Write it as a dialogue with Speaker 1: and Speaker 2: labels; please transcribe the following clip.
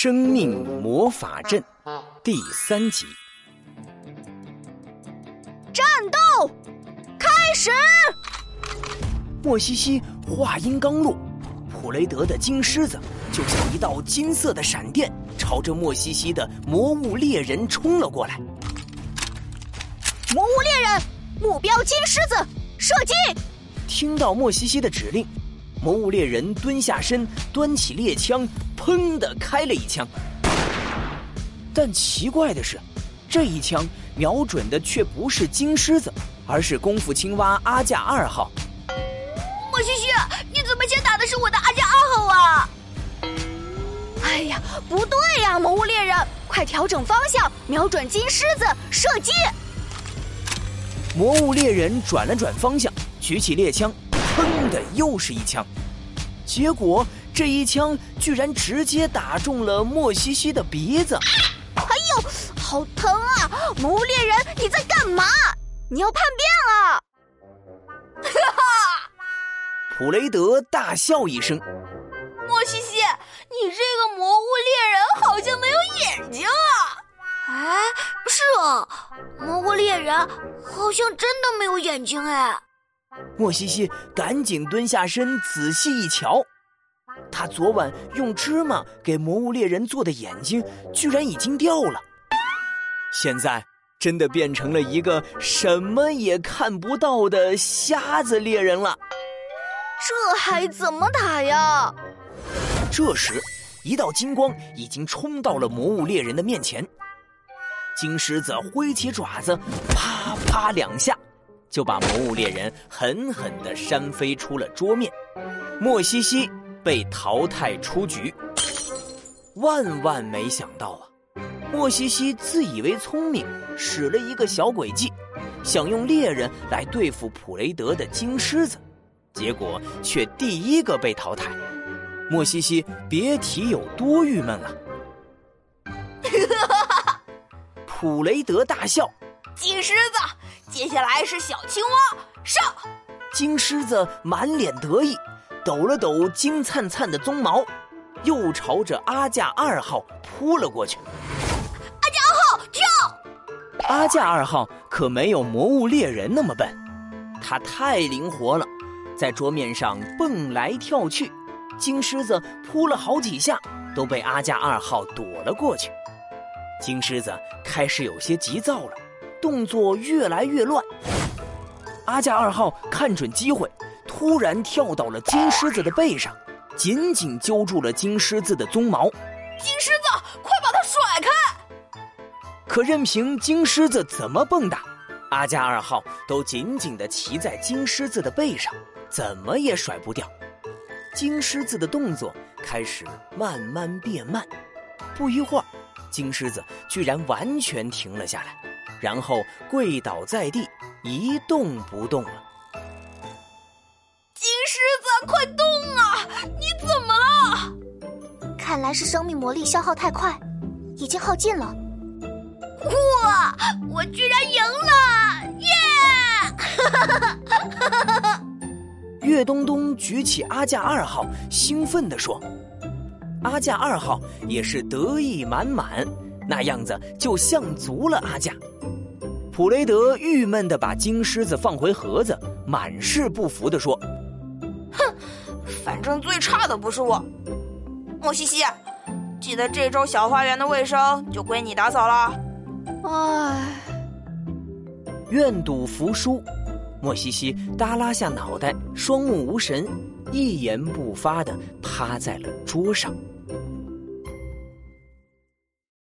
Speaker 1: 生命魔法阵第三集，
Speaker 2: 战斗开始。
Speaker 1: 莫西西话音刚落，普雷德的金狮子就像一道金色的闪电，朝着莫西西的魔物猎人冲了过来。
Speaker 2: 魔物猎人，目标金狮子，射击！
Speaker 1: 听到莫西西的指令，魔物猎人蹲下身，端起猎枪。砰的开了一枪，但奇怪的是，这一枪瞄准的却不是金狮子，而是功夫青蛙阿架二号。
Speaker 2: 莫西西，你怎么先打的是我的阿架二号啊？哎呀，不对呀，魔物猎人，快调整方向，瞄准金狮子射击！
Speaker 1: 魔物猎人转了转方向，举起猎枪，砰的又是一枪，结果。这一枪居然直接打中了莫西西的鼻子，
Speaker 2: 哎呦，好疼啊！魔物猎人，你在干嘛？你要叛变了！哈哈！
Speaker 1: 普雷德大笑一声：“
Speaker 2: 莫西西，你这个魔物猎人好像没有眼睛啊！”哎，是啊，魔物猎人好像真的没有眼睛哎。
Speaker 1: 莫西西赶紧蹲下身，仔细一瞧。他昨晚用芝麻给魔物猎人做的眼睛，居然已经掉了。现在真的变成了一个什么也看不到的瞎子猎人了。
Speaker 2: 这还怎么打呀？
Speaker 1: 这时，一道金光已经冲到了魔物猎人的面前。金狮子挥起爪子，啪啪两下，就把魔物猎人狠狠地扇飞出了桌面。莫西西。被淘汰出局，万万没想到啊！莫西西自以为聪明，使了一个小诡计，想用猎人来对付普雷德的金狮子，结果却第一个被淘汰。莫西西别提有多郁闷了。普雷德大笑：“
Speaker 2: 金狮子，接下来是小青蛙上。”
Speaker 1: 金狮子满脸得意。抖了抖金灿灿的鬃毛，又朝着阿架二号扑了过去。
Speaker 2: 阿架二号跳！
Speaker 1: 阿架二号可没有魔物猎人那么笨，他太灵活了，在桌面上蹦来跳去。金狮子扑了好几下，都被阿架二号躲了过去。金狮子开始有些急躁了，动作越来越乱。阿架二号看准机会。突然跳到了金狮子的背上，紧紧揪住了金狮子的鬃毛。
Speaker 2: 金狮子，快把它甩开！
Speaker 1: 可任凭金狮子怎么蹦跶，阿加二号都紧紧地骑在金狮子的背上，怎么也甩不掉。金狮子的动作开始慢慢变慢，不一会儿，金狮子居然完全停了下来，然后跪倒在地，一动不动了。
Speaker 2: 金狮子快动啊！你怎么了？看来是生命魔力消耗太快，已经耗尽了。哇！我居然赢了！
Speaker 1: 耶！岳东东举起阿架二号，兴奋地说：“阿架二号也是得意满满，那样子就像足了阿架。”普雷德郁闷地把金狮子放回盒子，满是不服地说。
Speaker 3: 哼反正最差的不是我，莫西西，记得这周小花园的卫生就归你打扫了。
Speaker 2: 唉，
Speaker 1: 愿赌服输，莫西西耷拉下脑袋，双目无神，一言不发的趴在了桌上。